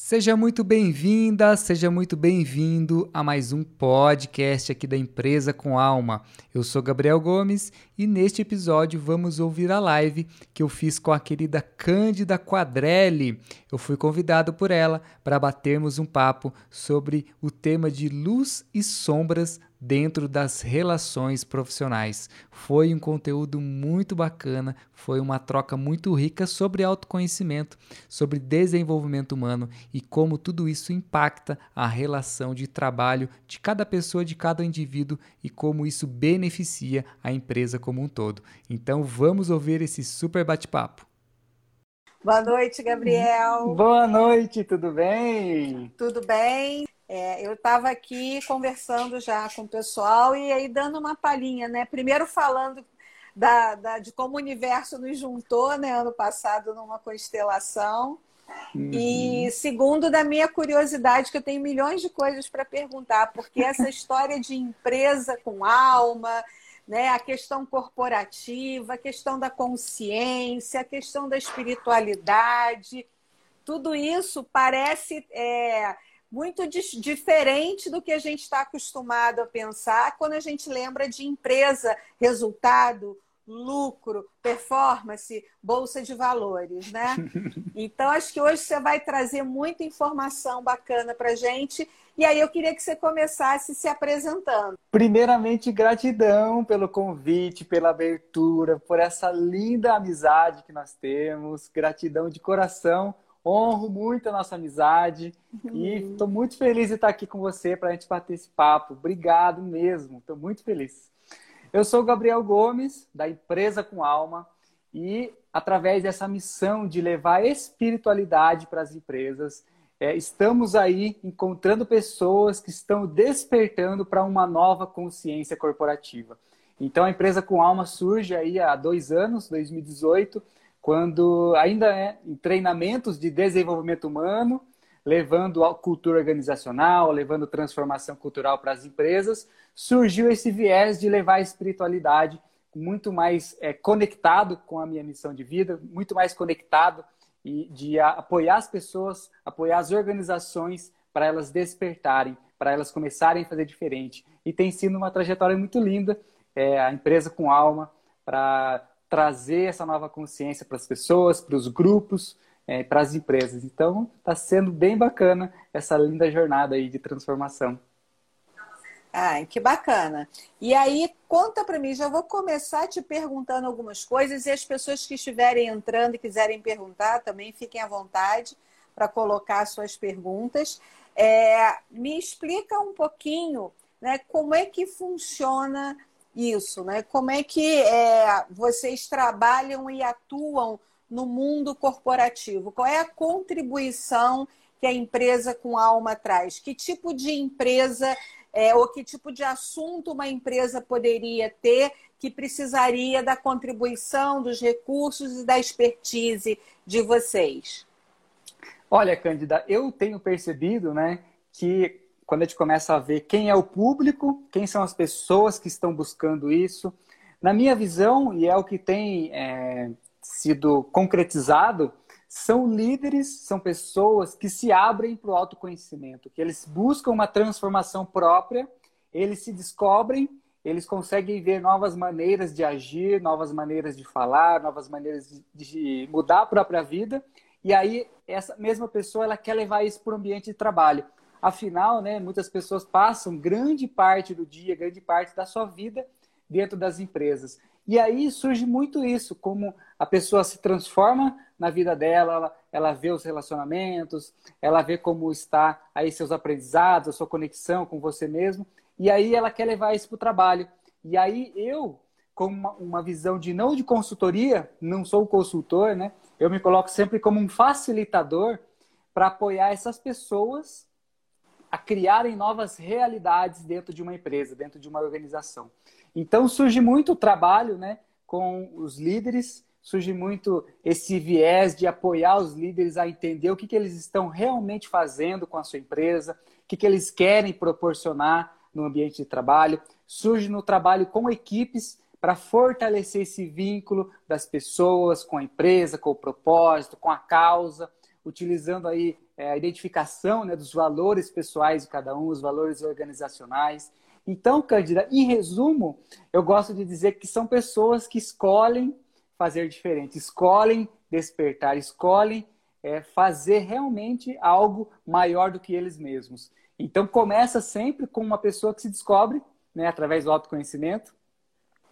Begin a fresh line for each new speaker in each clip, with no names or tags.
Seja muito bem-vinda, seja muito bem-vindo a mais um podcast aqui da Empresa com Alma. Eu sou Gabriel Gomes e neste episódio vamos ouvir a live que eu fiz com a querida Cândida Quadrelli. Eu fui convidado por ela para batermos um papo sobre o tema de luz e sombras dentro das relações profissionais. Foi um conteúdo muito bacana, foi uma troca muito rica sobre autoconhecimento, sobre desenvolvimento humano e como tudo isso impacta a relação de trabalho de cada pessoa, de cada indivíduo e como isso beneficia a empresa como um todo. Então vamos ouvir esse super bate-papo.
Boa noite, Gabriel.
Boa noite, tudo bem?
Tudo bem. É, eu estava aqui conversando já com o pessoal e aí dando uma palhinha, né? Primeiro falando da, da, de como o universo nos juntou, né? Ano passado numa constelação. Uhum. E segundo, da minha curiosidade, que eu tenho milhões de coisas para perguntar, porque essa história de empresa com alma, né, a questão corporativa, a questão da consciência, a questão da espiritualidade, tudo isso parece é, muito diferente do que a gente está acostumado a pensar quando a gente lembra de empresa, resultado, lucro, performance, bolsa de valores, né? Então acho que hoje você vai trazer muita informação bacana para gente. E aí eu queria que você começasse se apresentando.
Primeiramente, gratidão pelo convite, pela abertura, por essa linda amizade que nós temos. Gratidão de coração honro muito a nossa amizade uhum. e estou muito feliz de estar aqui com você para a gente bater esse papo. Obrigado mesmo, estou muito feliz. Eu sou Gabriel Gomes, da Empresa com Alma, e através dessa missão de levar espiritualidade para as empresas, é, estamos aí encontrando pessoas que estão despertando para uma nova consciência corporativa. Então, a Empresa com Alma surge aí há dois anos, 2018, quando ainda é em treinamentos de desenvolvimento humano, levando a cultura organizacional, levando transformação cultural para as empresas, surgiu esse viés de levar a espiritualidade muito mais é, conectado com a minha missão de vida, muito mais conectado e de apoiar as pessoas, apoiar as organizações para elas despertarem, para elas começarem a fazer diferente. E tem sido uma trajetória muito linda, é, a empresa com alma, para trazer essa nova consciência para as pessoas, para os grupos, é, para as empresas. Então, está sendo bem bacana essa linda jornada aí de transformação.
Ai, que bacana. E aí, conta para mim, já vou começar te perguntando algumas coisas e as pessoas que estiverem entrando e quiserem perguntar também fiquem à vontade para colocar suas perguntas. É, me explica um pouquinho né, como é que funciona isso, né? Como é que é, vocês trabalham e atuam no mundo corporativo? Qual é a contribuição que a empresa com alma traz? Que tipo de empresa é, ou que tipo de assunto uma empresa poderia ter que precisaria da contribuição, dos recursos e da expertise de vocês?
Olha, Cândida, eu tenho percebido né, que quando a gente começa a ver quem é o público, quem são as pessoas que estão buscando isso. Na minha visão, e é o que tem é, sido concretizado, são líderes, são pessoas que se abrem para o autoconhecimento, que eles buscam uma transformação própria, eles se descobrem, eles conseguem ver novas maneiras de agir, novas maneiras de falar, novas maneiras de, de mudar a própria vida. E aí, essa mesma pessoa ela quer levar isso para o ambiente de trabalho. Afinal, né, muitas pessoas passam grande parte do dia, grande parte da sua vida dentro das empresas. E aí surge muito isso, como a pessoa se transforma na vida dela, ela, ela vê os relacionamentos, ela vê como está aí seus aprendizados, a sua conexão com você mesmo, e aí ela quer levar isso para o trabalho. E aí eu, com uma, uma visão de não de consultoria, não sou consultor, né? Eu me coloco sempre como um facilitador para apoiar essas pessoas a criarem novas realidades dentro de uma empresa, dentro de uma organização. Então surge muito trabalho né, com os líderes, surge muito esse viés de apoiar os líderes a entender o que, que eles estão realmente fazendo com a sua empresa, o que, que eles querem proporcionar no ambiente de trabalho. Surge no trabalho com equipes para fortalecer esse vínculo das pessoas com a empresa, com o propósito, com a causa, utilizando aí é, a identificação né, dos valores pessoais de cada um, os valores organizacionais. Então, Cândida, em resumo, eu gosto de dizer que são pessoas que escolhem fazer diferente, escolhem despertar, escolhem é, fazer realmente algo maior do que eles mesmos. Então, começa sempre com uma pessoa que se descobre né, através do autoconhecimento,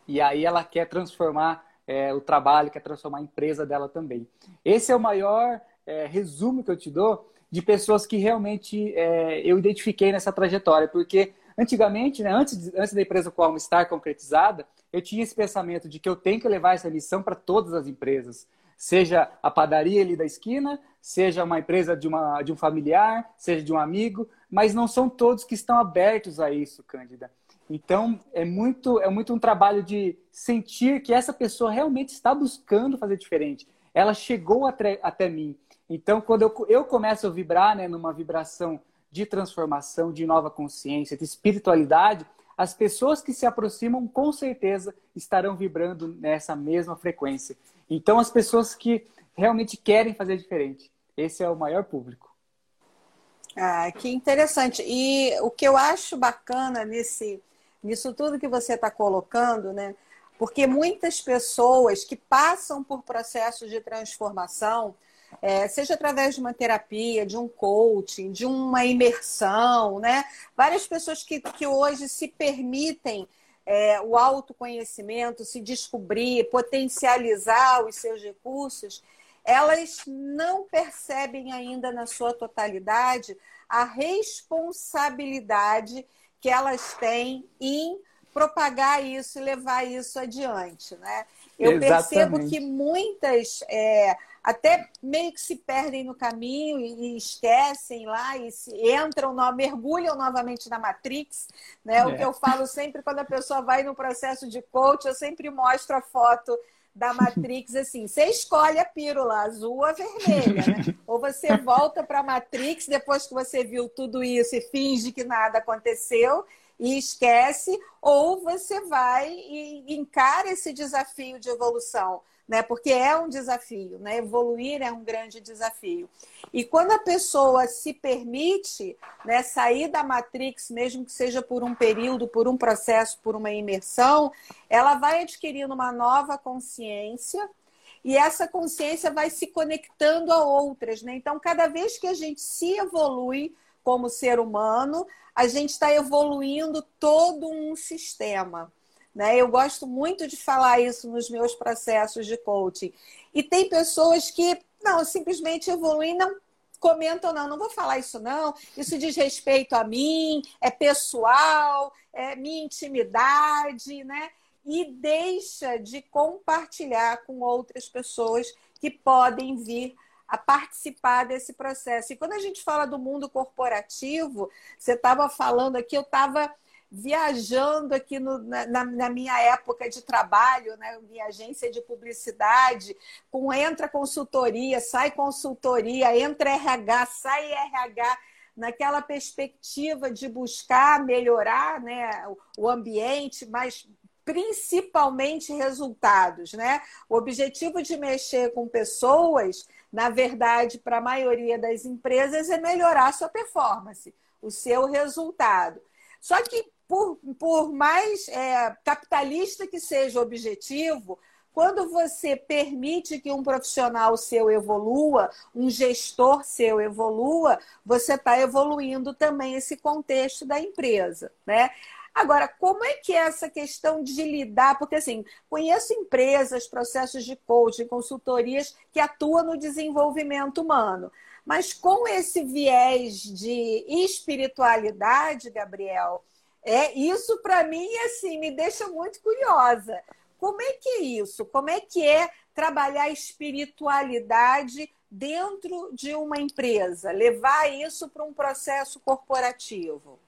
e aí ela quer transformar é, o trabalho, quer transformar a empresa dela também. Esse é o maior é, resumo que eu te dou de pessoas que realmente é, eu identifiquei nessa trajetória, porque antigamente, né, antes, antes da empresa Qualm estar concretizada, eu tinha esse pensamento de que eu tenho que levar essa missão para todas as empresas, seja a padaria ali da esquina, seja uma empresa de, uma, de um familiar, seja de um amigo, mas não são todos que estão abertos a isso, Cândida. Então, é muito, é muito um trabalho de sentir que essa pessoa realmente está buscando fazer diferente. Ela chegou até, até mim. Então, quando eu, eu começo a vibrar né, numa vibração de transformação, de nova consciência, de espiritualidade, as pessoas que se aproximam, com certeza, estarão vibrando nessa mesma frequência. Então, as pessoas que realmente querem fazer diferente. Esse é o maior público.
Ah, que interessante. E o que eu acho bacana nesse nisso tudo que você está colocando, né? Porque muitas pessoas que passam por processos de transformação, é, seja através de uma terapia, de um coaching, de uma imersão, né? Várias pessoas que, que hoje se permitem é, o autoconhecimento, se descobrir, potencializar os seus recursos, elas não percebem ainda na sua totalidade a responsabilidade que elas têm em propagar isso e levar isso adiante, né? Eu Exatamente. percebo que muitas é, até meio que se perdem no caminho e, esquecem lá e se, entram, mergulham novamente na Matrix, né? É. O que eu falo sempre quando a pessoa vai no processo de coach, eu sempre mostro a foto da Matrix assim, você escolhe a pílula azul ou vermelha, né? Ou você volta para a Matrix depois que você viu tudo isso e finge que nada aconteceu e esquece, ou você vai e encara esse desafio de evolução né? Porque é um desafio, né? Evoluir é um grande desafio. E quando a pessoa se permite, né, sair da matrix, mesmo que seja por um período, por um processo, por uma imersão, ela vai adquirindo uma nova consciência. E essa consciência vai se conectando a outras, né? Então, cada vez que a gente se evolui como ser humano, a gente está evoluindo todo um sistema. Né? Eu gosto muito de falar isso nos meus processos de coaching. E tem pessoas que não simplesmente evoluem, não comentam, não, não vou falar isso, não. Isso diz respeito a mim, é pessoal, é minha intimidade, né? E deixa de compartilhar com outras pessoas que podem vir a participar desse processo. E quando a gente fala do mundo corporativo, você estava falando aqui, eu estava viajando aqui no, na, na, minha época de trabalho, né, minha agência de publicidade, com entra consultoria, sai consultoria, entra RH, sai RH, naquela perspectiva de buscar melhorar né, o ambiente, mas principalmente resultados, né? O objetivo de mexer com pessoas, na verdade, para a maioria das empresas é melhorar a sua performance, o seu resultado. Só que por, por mais é, capitalista que seja o objetivo, quando você permite que um profissional seu evolua, um gestor seu evolua, você está evoluindo também esse contexto da empresa, né? Agora, como é que é essa questão de lidar? Porque, assim, conheço empresas, processos de coaching, consultorias que atuam no desenvolvimento humano. Mas com esse viés de espiritualidade, Gabriel, é, isso para mim assim me deixa muito curiosa. Como é que é isso? Como é que é trabalhar espiritualidade dentro de uma empresa, levar isso para um processo corporativo?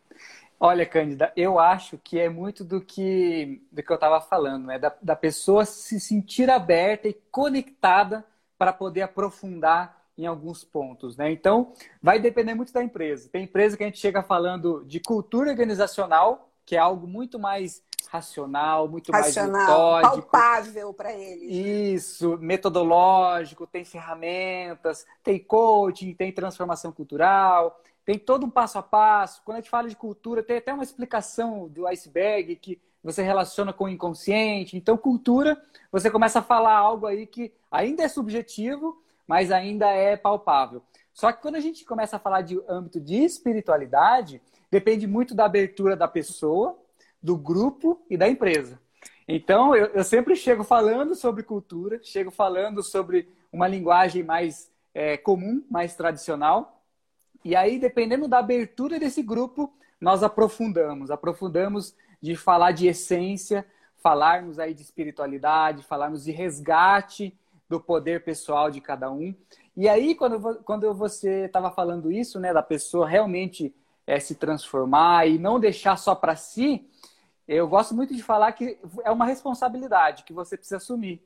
Olha, Cândida, eu acho que é muito do que, do que eu estava falando, né? Da, da pessoa se sentir aberta e conectada para poder aprofundar em alguns pontos, né? Então, vai depender muito da empresa. Tem empresa que a gente chega falando de cultura organizacional, que é algo muito mais racional, muito
racional,
mais metódico.
palpável para eles.
Isso, metodológico, tem ferramentas, tem coaching, tem transformação cultural, tem todo um passo a passo. Quando a gente fala de cultura, tem até uma explicação do iceberg que você relaciona com o inconsciente. Então, cultura, você começa a falar algo aí que ainda é subjetivo, mas ainda é palpável. Só que quando a gente começa a falar de âmbito de espiritualidade, depende muito da abertura da pessoa, do grupo e da empresa. Então, eu, eu sempre chego falando sobre cultura, chego falando sobre uma linguagem mais é, comum, mais tradicional. E aí, dependendo da abertura desse grupo, nós aprofundamos. Aprofundamos de falar de essência, falarmos aí de espiritualidade, falarmos de resgate do poder pessoal de cada um. E aí, quando, quando você estava falando isso, né, da pessoa realmente é, se transformar e não deixar só para si, eu gosto muito de falar que é uma responsabilidade que você precisa assumir.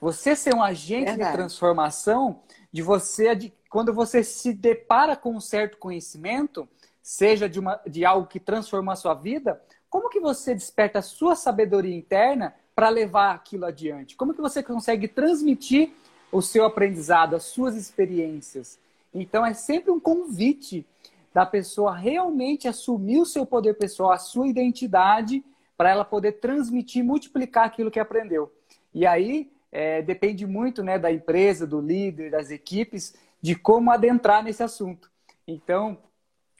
Você ser um agente Verdade. de transformação, de você, de, quando você se depara com um certo conhecimento, seja de, uma, de algo que transforma a sua vida, como que você desperta a sua sabedoria interna para levar aquilo adiante? Como que você consegue transmitir o seu aprendizado, as suas experiências? Então é sempre um convite da pessoa realmente assumir o seu poder pessoal, a sua identidade, para ela poder transmitir, multiplicar aquilo que aprendeu. E aí é, depende muito né, da empresa, do líder, das equipes, de como adentrar nesse assunto. Então,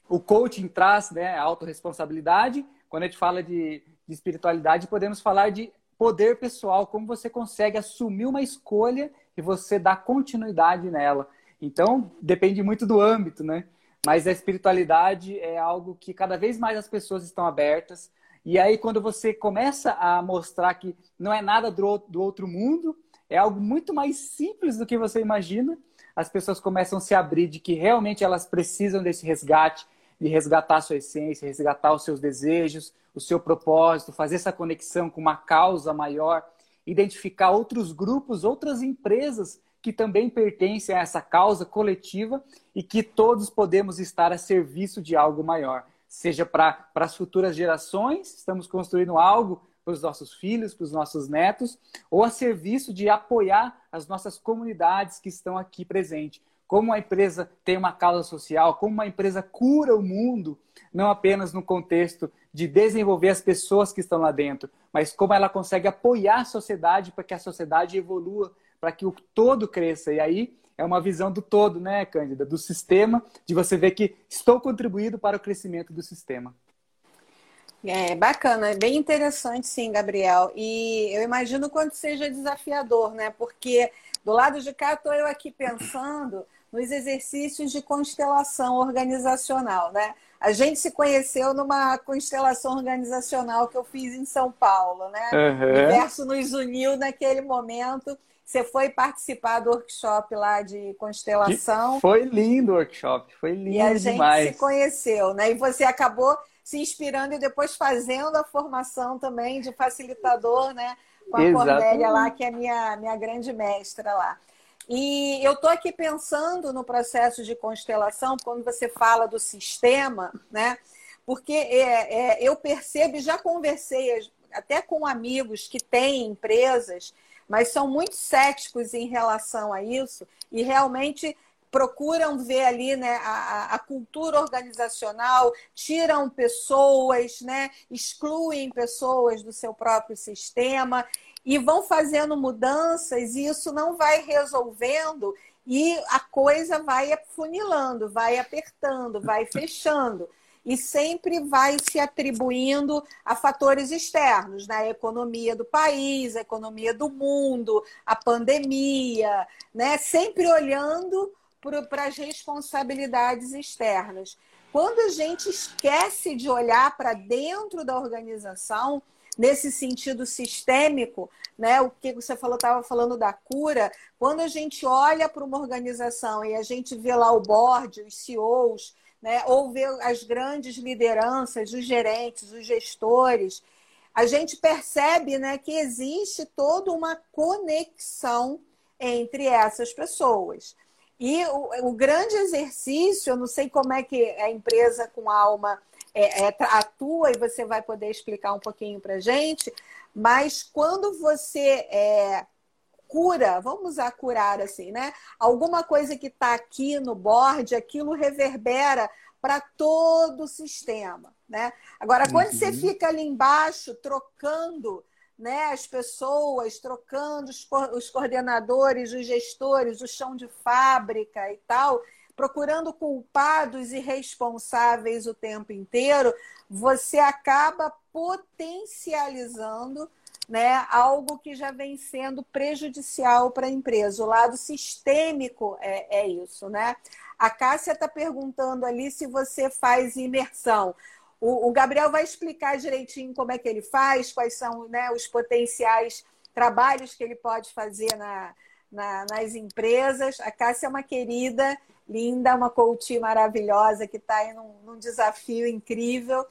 o coaching traz né, a autorresponsabilidade, quando a gente fala de, de espiritualidade, podemos falar de poder pessoal, como você consegue assumir uma escolha e você dá continuidade nela. Então, depende muito do âmbito, né? Mas a espiritualidade é algo que cada vez mais as pessoas estão abertas. E aí, quando você começa a mostrar que não é nada do outro mundo, é algo muito mais simples do que você imagina, as pessoas começam a se abrir de que realmente elas precisam desse resgate, de resgatar a sua essência, resgatar os seus desejos, o seu propósito, fazer essa conexão com uma causa maior, identificar outros grupos, outras empresas que também pertencem a essa causa coletiva e que todos podemos estar a serviço de algo maior. Seja para as futuras gerações, estamos construindo algo para os nossos filhos, para os nossos netos, ou a serviço de apoiar as nossas comunidades que estão aqui presentes como a empresa tem uma causa social, como uma empresa cura o mundo, não apenas no contexto de desenvolver as pessoas que estão lá dentro, mas como ela consegue apoiar a sociedade para que a sociedade evolua, para que o todo cresça. E aí é uma visão do todo, né, Cândida? Do sistema, de você ver que estou contribuindo para o crescimento do sistema.
É bacana, é bem interessante, sim, Gabriel. E eu imagino quanto seja desafiador, né? Porque do lado de cá estou eu aqui pensando nos exercícios de constelação organizacional, né? A gente se conheceu numa constelação organizacional que eu fiz em São Paulo, né? Uhum. O universo nos uniu naquele momento. Você foi participar do workshop lá de constelação.
Foi lindo o workshop, foi lindo
E a gente
demais.
se conheceu, né? E você acabou se inspirando e depois fazendo a formação também de facilitador, né? Com a Exatamente. Cornélia lá, que é minha, minha grande mestra lá. E eu estou aqui pensando no processo de constelação, quando você fala do sistema, né? Porque é, é, eu percebo já conversei até com amigos que têm empresas, mas são muito céticos em relação a isso e realmente procuram ver ali né, a, a, cultura organizacional, tiram pessoas, né, excluem pessoas do seu próprio sistema e vão fazendo mudanças e isso não vai resolvendo e a coisa vai afunilando, vai apertando, vai fechando e sempre vai se atribuindo a fatores externos, né? A economia do país, a economia do mundo, a pandemia, né? Sempre olhando para as responsabilidades externas. Quando a gente esquece de olhar para dentro da organização, nesse sentido sistêmico, né? O que você falou, estava falando da cura. Quando a gente olha para uma organização e a gente vê lá o board, os CEOs, né? Ou vê as grandes lideranças, os gerentes, os gestores, a gente percebe, né, que existe toda uma conexão entre essas pessoas. E o, o grande exercício, eu não sei como é que a empresa com alma é, é, atua e você vai poder explicar um pouquinho para gente. Mas quando você é, cura, vamos usar curar assim, né? Alguma coisa que está aqui no board, aquilo reverbera para todo o sistema, né? Agora, quando uhum. você fica ali embaixo trocando né, as pessoas, trocando os, os coordenadores, os gestores, o chão de fábrica e tal, procurando culpados e responsáveis o tempo inteiro, você acaba potencializando né, algo que já vem sendo prejudicial para a empresa. O lado sistêmico é, é isso, né? A Cássia está perguntando ali se você faz imersão. O, o, Gabriel vai explicar direitinho como é que ele faz, quais são né, os potenciais trabalhos que ele pode fazer na, na, nas empresas. A Cássia é uma querida, linda, uma coach maravilhosa que está aí num, num desafio incrível.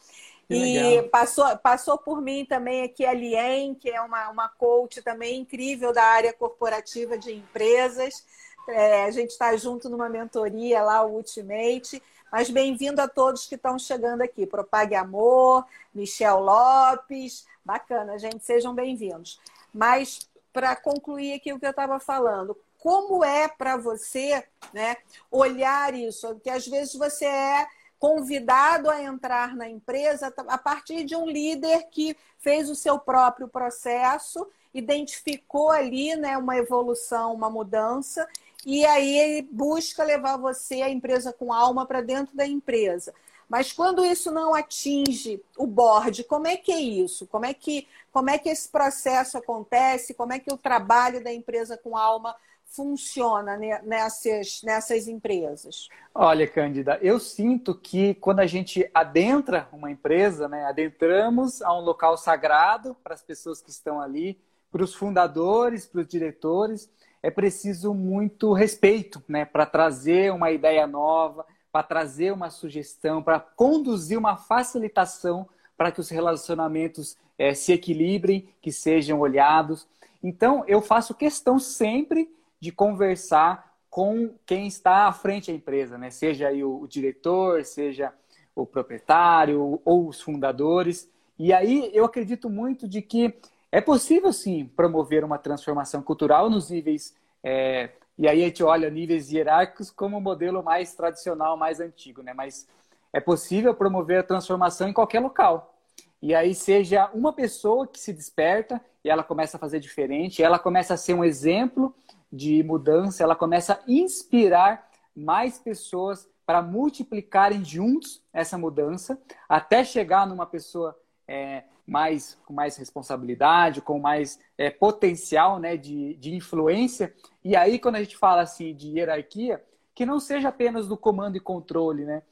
Que e legal. passou, passou por mim também aqui a Lien, que é uma, uma coach também incrível da área corporativa de empresas. É, a gente está junto numa mentoria lá, o Ultimate. Mas bem-vindo a todos que estão chegando aqui. Propague Amor, Michel Lopes. Bacana, gente, sejam bem-vindos. Mas, para concluir aqui o que eu estava falando, como é para você né, olhar isso? Porque às vezes você é convidado a entrar na empresa a partir de um líder que fez o seu próprio processo, identificou ali né, uma evolução, uma mudança, e aí ele busca levar você, a empresa com alma, para dentro da empresa. Mas quando isso não atinge o board, como é que é isso? Como é que, como é que esse processo acontece? Como é que o trabalho da empresa com alma funciona nessas, nessas empresas?
Olha, Cândida, eu sinto que quando a gente adentra uma empresa, né, adentramos a um local sagrado para as pessoas que estão ali, para os fundadores, para os diretores, é preciso muito respeito né, para trazer uma ideia nova, para trazer uma sugestão, para conduzir uma facilitação para que os relacionamentos é, se equilibrem, que sejam olhados. Então, eu faço questão sempre de conversar com quem está à frente da empresa, né? Seja aí o, o diretor, seja o proprietário ou os fundadores. E aí eu acredito muito de que é possível sim promover uma transformação cultural nos níveis é, e aí a gente olha níveis hierárquicos como o modelo mais tradicional, mais antigo, né? Mas é possível promover a transformação em qualquer local. E aí seja uma pessoa que se desperta e ela começa a fazer diferente, ela começa a ser um exemplo de mudança, ela começa a inspirar mais pessoas para multiplicarem juntos essa mudança, até chegar numa pessoa é, mais com mais responsabilidade, com mais é, potencial né, de, de influência. E aí, quando a gente fala assim de hierarquia, que não seja apenas do comando e controle, né?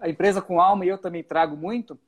A empresa com alma, e eu também trago muito,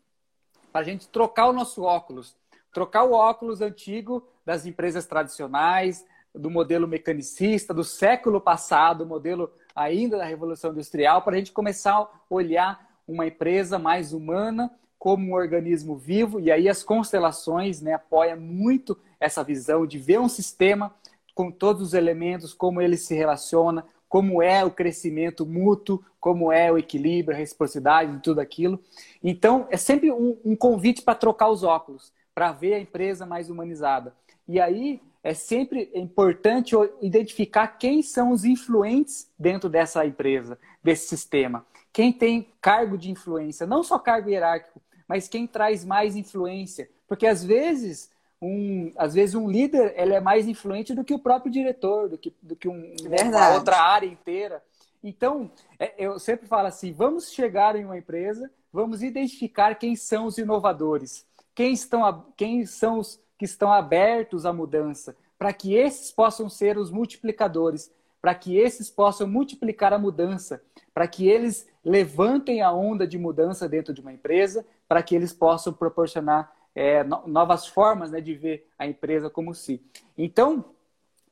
para a gente trocar o nosso óculos. Trocar o óculos antigo das empresas tradicionais, do modelo mecanicista do século passado, modelo ainda da Revolução Industrial, para a gente começar a olhar uma empresa mais humana como um organismo vivo, e aí as constelações né, apoiam muito essa visão de ver um sistema com todos os elementos, como ele se relaciona, como é o crescimento mútuo, como é o equilíbrio, a reciprocidade, tudo aquilo. Então, é sempre um, um convite para trocar os óculos, para ver a empresa mais humanizada. E aí, é sempre importante identificar quem são os influentes dentro dessa empresa, desse sistema. Quem tem cargo de influência, não só cargo hierárquico, mas quem traz mais influência. Porque às vezes um, às vezes um líder ele é mais influente do que o próprio diretor, do que, do que um, uma outra área inteira. Então, é, eu sempre falo assim: vamos chegar em uma empresa, vamos identificar quem são os inovadores, quem, estão, quem são os que estão abertos à mudança, para que esses possam ser os multiplicadores, para que esses possam multiplicar a mudança, para que eles levantem a onda de mudança dentro de uma empresa, para que eles possam proporcionar é, novas formas né, de ver a empresa como si. Então,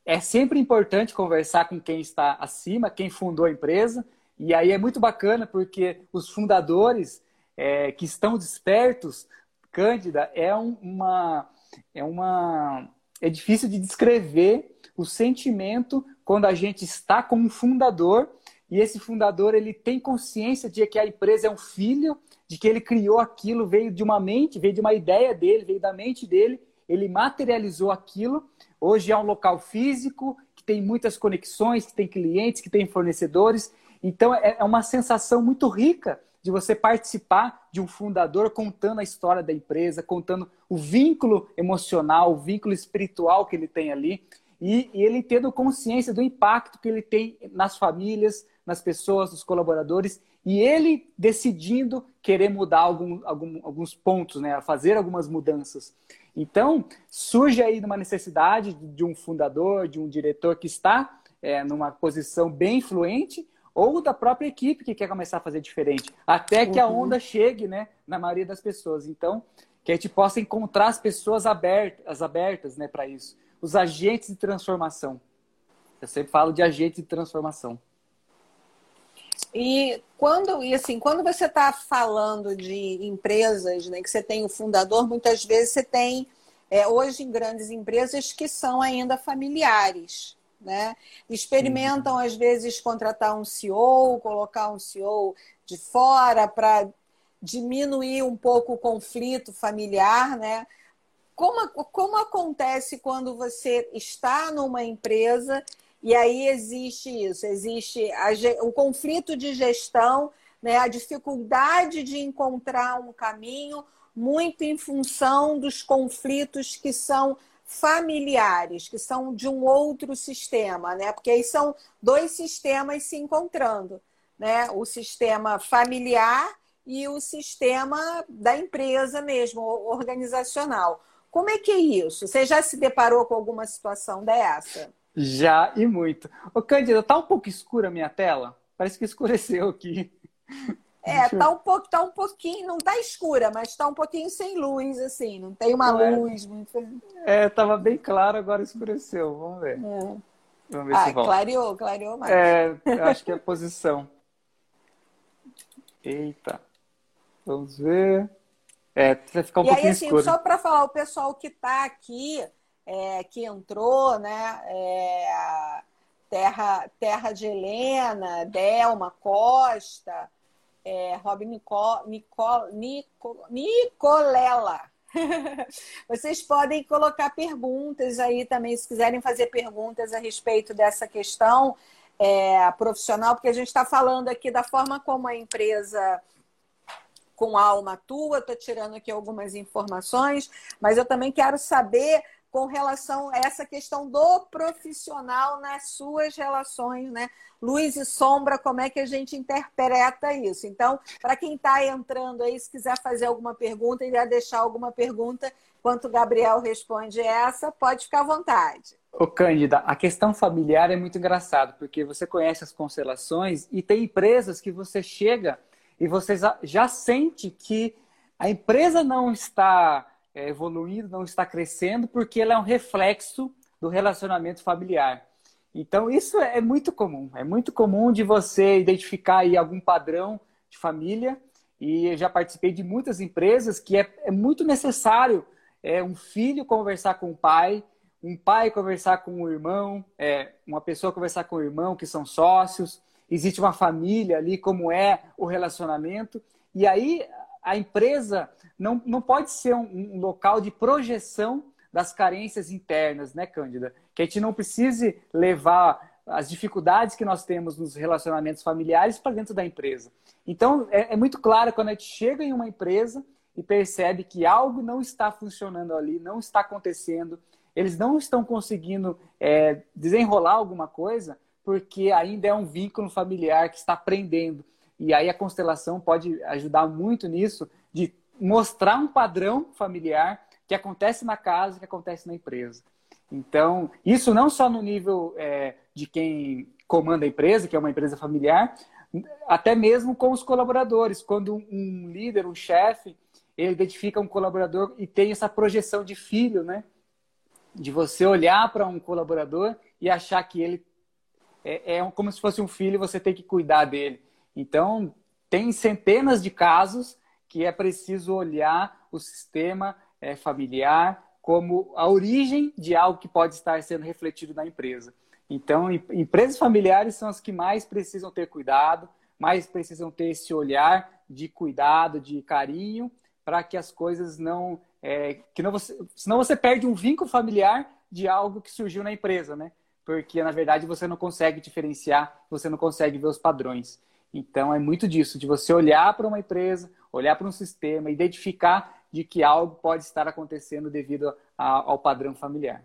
é sempre importante conversar com quem está acima, quem fundou a empresa, e aí é muito bacana porque os fundadores é, que estão despertos, Cândida, é uma, é uma. É difícil de descrever o sentimento quando a gente está como fundador e esse fundador ele tem consciência de que a empresa é um filho, de que ele criou aquilo, veio de uma mente, veio de uma ideia dele, veio da mente dele, ele materializou aquilo. Hoje é um local físico que tem muitas conexões, que tem clientes, que tem fornecedores. Então é, é uma sensação muito rica de você participar de um fundador contando a história da empresa, contando o vínculo emocional, o vínculo espiritual que ele tem ali, e, e ele tendo consciência do impacto que ele tem nas famílias, nas pessoas, nos colaboradores, e ele decidindo querer mudar algum, algum, alguns pontos, né, fazer algumas mudanças. Então, surge aí uma necessidade de um fundador, de um diretor que está é, numa posição bem influente, ou da própria equipe que quer começar a fazer diferente, até que uhum. a onda chegue, né, na maioria das pessoas. Então, que a gente possa encontrar as pessoas abertas, as abertas, né, para isso, os agentes de transformação. Eu sempre falo de agentes de transformação.
E quando, e assim, quando você está falando de empresas, né, que você tem o fundador, muitas vezes você tem é, hoje em grandes empresas que são ainda familiares né? Experimentam, às vezes, contratar um CEO, colocar um CEO de fora para diminuir um pouco o conflito familiar, né? Como, como acontece quando você está numa empresa e aí existe isso, existe a, o conflito de gestão, né? a dificuldade de encontrar um caminho, muito em função dos conflitos que são familiares, que são de um outro sistema, né? Porque aí são dois sistemas se encontrando, né? O sistema familiar e o sistema da empresa mesmo, organizacional. Como é que é isso? Você já se deparou com alguma situação dessa?
Já, e muito. Ô, Cândida, tá um pouco escura a minha tela? Parece que escureceu aqui.
É, tá um, pouco, tá um pouquinho, não tá escura, mas tá um pouquinho sem luz, assim, não tem uma é. luz muito.
É, tava bem claro, agora escureceu. Vamos ver. É.
Vamos ver ah, se volta. clareou, clareou mais.
É, acho que é a posição. Eita. Vamos ver. É, vai ficar um e pouquinho aí, assim, escuro.
Só para falar, o pessoal que tá aqui, é, que entrou, né? É, Terra, Terra de Helena, Delma Costa é, Robin Nicol, Nicol, Nicol, Nicolela. Vocês podem colocar perguntas aí também, se quiserem fazer perguntas a respeito dessa questão é, profissional, porque a gente está falando aqui da forma como a empresa com alma atua, estou tirando aqui algumas informações, mas eu também quero saber com relação a essa questão do profissional nas suas relações, né? Luz e sombra, como é que a gente interpreta isso? Então, para quem está entrando aí, se quiser fazer alguma pergunta e já deixar alguma pergunta, enquanto o Gabriel responde essa, pode ficar à vontade.
Ô, Cândida, a questão familiar é muito engraçado, porque você conhece as constelações e tem empresas que você chega e você já sente que a empresa não está evoluindo, não está crescendo, porque ela é um reflexo do relacionamento familiar. Então, isso é muito comum. É muito comum de você identificar aí algum padrão de família. E eu já participei de muitas empresas que é, é muito necessário é, um filho conversar com o pai, um pai conversar com o irmão, é, uma pessoa conversar com o irmão, que são sócios. Existe uma família ali, como é o relacionamento. E aí a empresa não, não pode ser um, um local de projeção das carências internas, né, Cândida? Que a gente não precise levar as dificuldades que nós temos nos relacionamentos familiares para dentro da empresa. Então, é, é, muito claro quando a gente chega em uma empresa e percebe que algo não está funcionando ali, não está acontecendo, eles não estão conseguindo é, desenrolar alguma coisa, porque ainda é um vínculo familiar que está prendendo. E aí a constelação pode ajudar muito nisso, de mostrar um padrão familiar que acontece na casa, que acontece na empresa. Então, isso não só no nível é, de quem comanda a empresa, que é uma empresa familiar, até mesmo com os colaboradores. Quando um líder, um chefe, ele identifica um colaborador e tem essa projeção de filho, né? De você olhar para um colaborador e achar que ele é, é como se fosse um filho e você tem que cuidar dele. Então, tem centenas de casos que é preciso olhar o sistema é, familiar como a origem de algo que pode estar sendo refletido na empresa. Então, empresas familiares são as que mais precisam ter cuidado, mais precisam ter esse olhar de cuidado, de carinho, para que as coisas não. É, que não você, senão você perde um vínculo familiar de algo que surgiu na empresa, né? Porque, na verdade, você não consegue diferenciar, você não consegue ver os padrões. Então, é muito disso, de você olhar para uma empresa, olhar para um sistema, identificar de que algo pode estar acontecendo devido a, ao padrão familiar.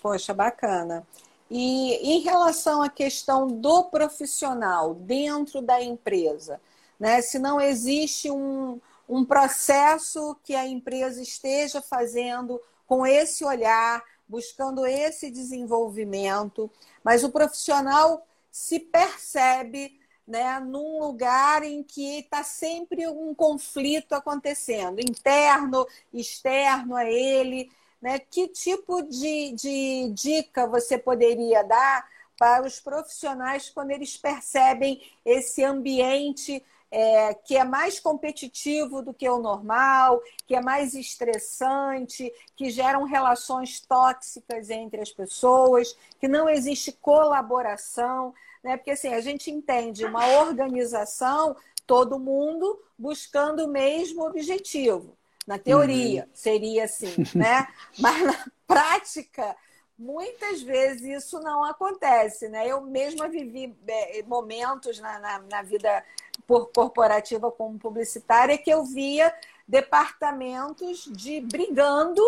Poxa, bacana. E em relação à questão do profissional dentro da empresa, né? se não existe um, um processo que a empresa esteja fazendo com esse olhar, buscando esse desenvolvimento, mas o profissional se percebe né, num lugar em que está sempre um conflito acontecendo, interno, externo a ele. Né? Que tipo de, de dica você poderia dar para os profissionais quando eles percebem esse ambiente é, que é mais competitivo do que o normal, que é mais estressante, que geram relações tóxicas entre as pessoas, que não existe colaboração, né? Porque assim, a gente entende uma organização, todo mundo buscando o mesmo objetivo. Na teoria, uhum. seria assim, né? Mas na prática, muitas vezes isso não acontece, né? Eu mesma vivi é, momentos na, na, na vida corporativa como publicitária que eu via departamentos de brigando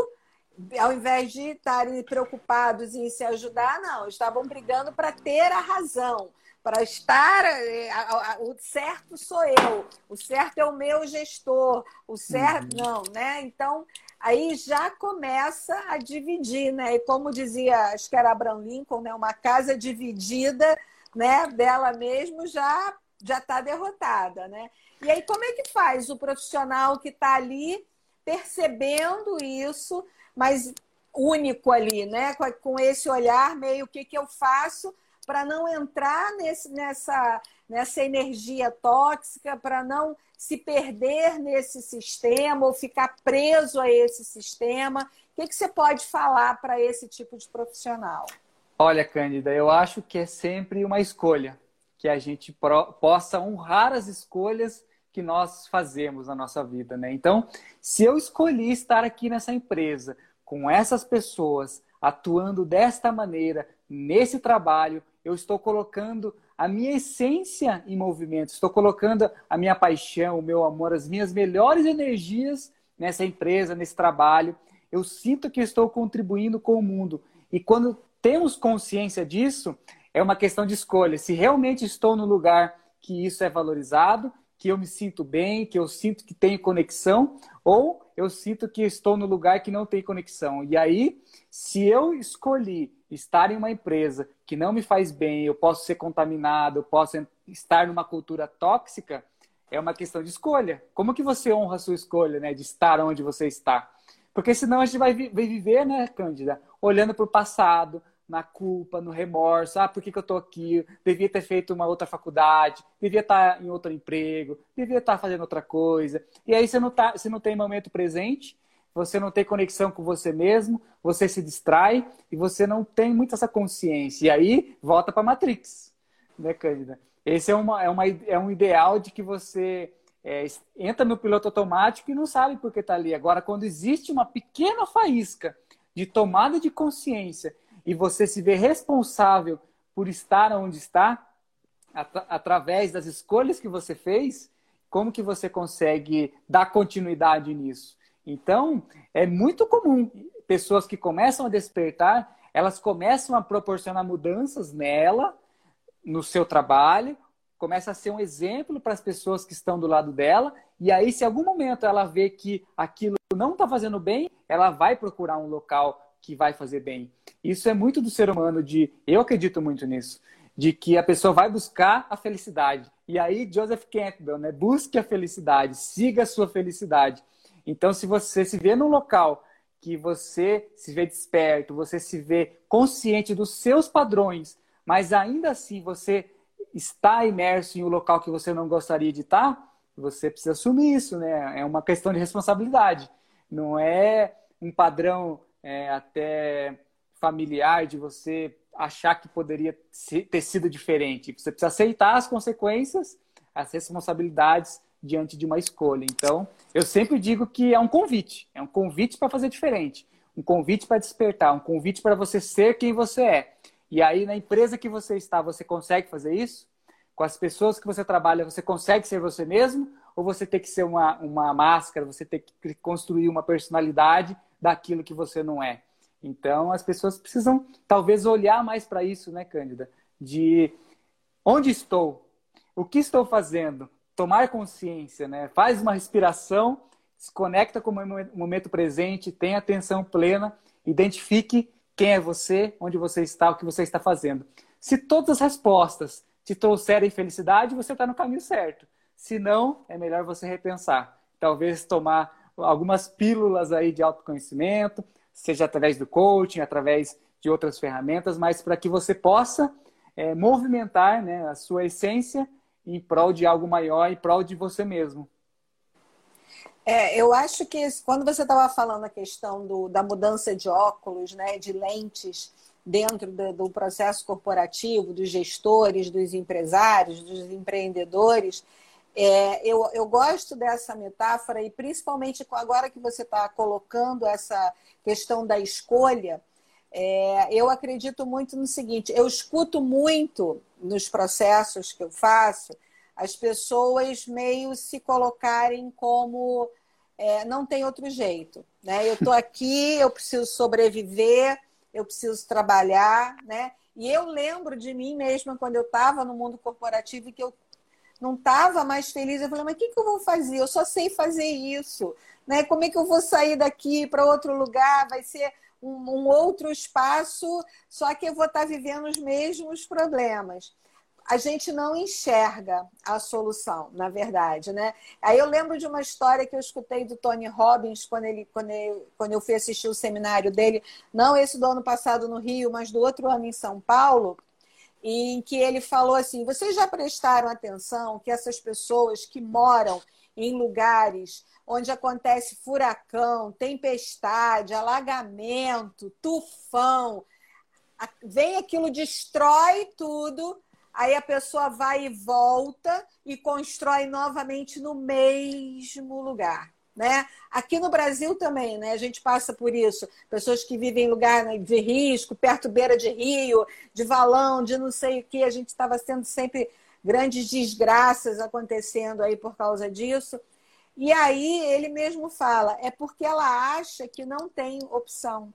ao invés de estarem preocupados em se ajudar, não, estavam brigando para ter a razão, para estar. É, o certo sou eu, o certo é o meu gestor, o certo. Uhum. Não, né? Então, aí já começa a dividir, né? E como dizia, acho que era Abraham Lincoln, né? uma casa dividida né, dela mesmo já já está derrotada, né? E aí, como é que faz o profissional que está ali percebendo isso, mas único ali, né? Com esse olhar meio o que, que eu faço para não entrar nesse, nessa, nessa energia tóxica, para não se perder nesse sistema ou ficar preso a esse sistema. O que, que você pode falar para esse tipo de profissional?
Olha, Cândida, eu acho que é sempre uma escolha que a gente pro, possa honrar as escolhas que nós fazemos na nossa vida, né? Então, se eu escolhi estar aqui nessa empresa com essas pessoas atuando desta maneira nesse trabalho, eu estou colocando a minha essência em movimento, estou colocando a minha paixão, o meu amor, as minhas melhores energias nessa empresa, nesse trabalho. Eu sinto que estou contribuindo com o mundo. E quando temos consciência disso, é uma questão de escolha. Se realmente estou no lugar que isso é valorizado, que eu me sinto bem, que eu sinto que tenho conexão, ou eu sinto que estou no lugar que não tem conexão. E aí, se eu escolhi estar em uma empresa que não me faz bem, eu posso ser contaminado, eu posso estar numa cultura tóxica, é uma questão de escolha. Como que você honra a sua escolha, né, de estar onde você está? Porque senão a gente vai, viver, né, Cândida, olhando para o passado, na culpa, no remorso. Ah, por que, que eu estou aqui? Devia ter feito uma outra faculdade, devia estar em outro emprego, devia estar fazendo outra coisa. E aí você não, tá, você não tem momento presente, você não tem conexão com você mesmo, você se distrai e você não tem muito essa consciência. E aí volta para Matrix, né, Cândida? Esse é, uma, é, uma, é um ideal de que você é, entra no piloto automático e não sabe por que está ali. Agora, quando existe uma pequena faísca de tomada de consciência e você se vê responsável por estar onde está, at através das escolhas que você fez, como que você consegue dar continuidade nisso? Então, é muito comum pessoas que começam a despertar, elas começam a proporcionar mudanças nela, no seu trabalho, começa a ser um exemplo para as pessoas que estão do lado dela, e aí, se algum momento ela vê que aquilo não está fazendo bem, ela vai procurar um local que vai fazer bem. Isso é muito do ser humano de, eu acredito muito nisso, de que a pessoa vai buscar a felicidade. E aí Joseph Campbell, né, busque a felicidade, siga a sua felicidade. Então, se você se vê num local que você se vê desperto, você se vê consciente dos seus padrões, mas ainda assim você está imerso em um local que você não gostaria de estar, você precisa assumir isso, né? É uma questão de responsabilidade. Não é um padrão é, até familiar de você achar que poderia ter sido diferente. Você precisa aceitar as consequências, as responsabilidades diante de uma escolha. Então, eu sempre digo que é um convite, é um convite para fazer diferente, um convite para despertar, um convite para você ser quem você é. E aí, na empresa que você está, você consegue fazer isso? Com as pessoas que você trabalha, você consegue ser você mesmo? Ou você tem que ser uma, uma máscara, você tem que construir uma personalidade daquilo que você não é? Então, as pessoas precisam, talvez, olhar mais para isso, né, Cândida? De onde estou? O que estou fazendo? Tomar consciência, né? Faz uma respiração, se conecta com o momento presente, tenha atenção plena, identifique quem é você, onde você está, o que você está fazendo. Se todas as respostas te trouxerem felicidade, você está no caminho certo. Se não, é melhor você repensar. Talvez tomar algumas pílulas aí de autoconhecimento, seja através do coaching, através de outras ferramentas, mas para que você possa é, movimentar né, a sua essência em prol de algo maior, em prol de você mesmo.
É, eu acho que quando você estava falando a questão do, da mudança de óculos, né, de lentes dentro do, do, processo corporativo, dos gestores, dos empresários, dos empreendedores, é, eu, eu gosto dessa metáfora e principalmente agora que você está colocando essa questão da escolha, é, eu acredito muito no seguinte: eu escuto muito nos processos que eu faço as pessoas meio se colocarem como é, não tem outro jeito. Né? Eu estou aqui, eu preciso sobreviver, eu preciso trabalhar. Né? E eu lembro de mim mesma quando eu estava no mundo corporativo que eu não estava mais feliz. Eu falei, mas o que, que eu vou fazer? Eu só sei fazer isso. Né? Como é que eu vou sair daqui para outro lugar? Vai ser um, um outro espaço, só que eu vou estar tá vivendo os mesmos problemas a gente não enxerga a solução, na verdade, né? Aí eu lembro de uma história que eu escutei do Tony Robbins quando, ele, quando, ele, quando eu fui assistir o seminário dele, não esse do ano passado no Rio, mas do outro ano em São Paulo, em que ele falou assim: vocês já prestaram atenção que essas pessoas que moram em lugares onde acontece furacão, tempestade, alagamento, tufão, vem aquilo, destrói tudo aí a pessoa vai e volta e constrói novamente no mesmo lugar. Né? Aqui no Brasil também, né? A gente passa por isso. Pessoas que vivem em lugar né, de risco, perto beira de rio, de valão, de não sei o que. A gente estava tendo sempre grandes desgraças acontecendo aí por causa disso. E aí ele mesmo fala, é porque ela acha que não tem opção.